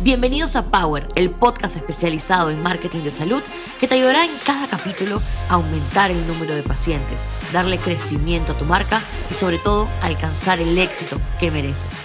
Bienvenidos a Power, el podcast especializado en marketing de salud que te ayudará en cada capítulo a aumentar el número de pacientes, darle crecimiento a tu marca y sobre todo alcanzar el éxito que mereces.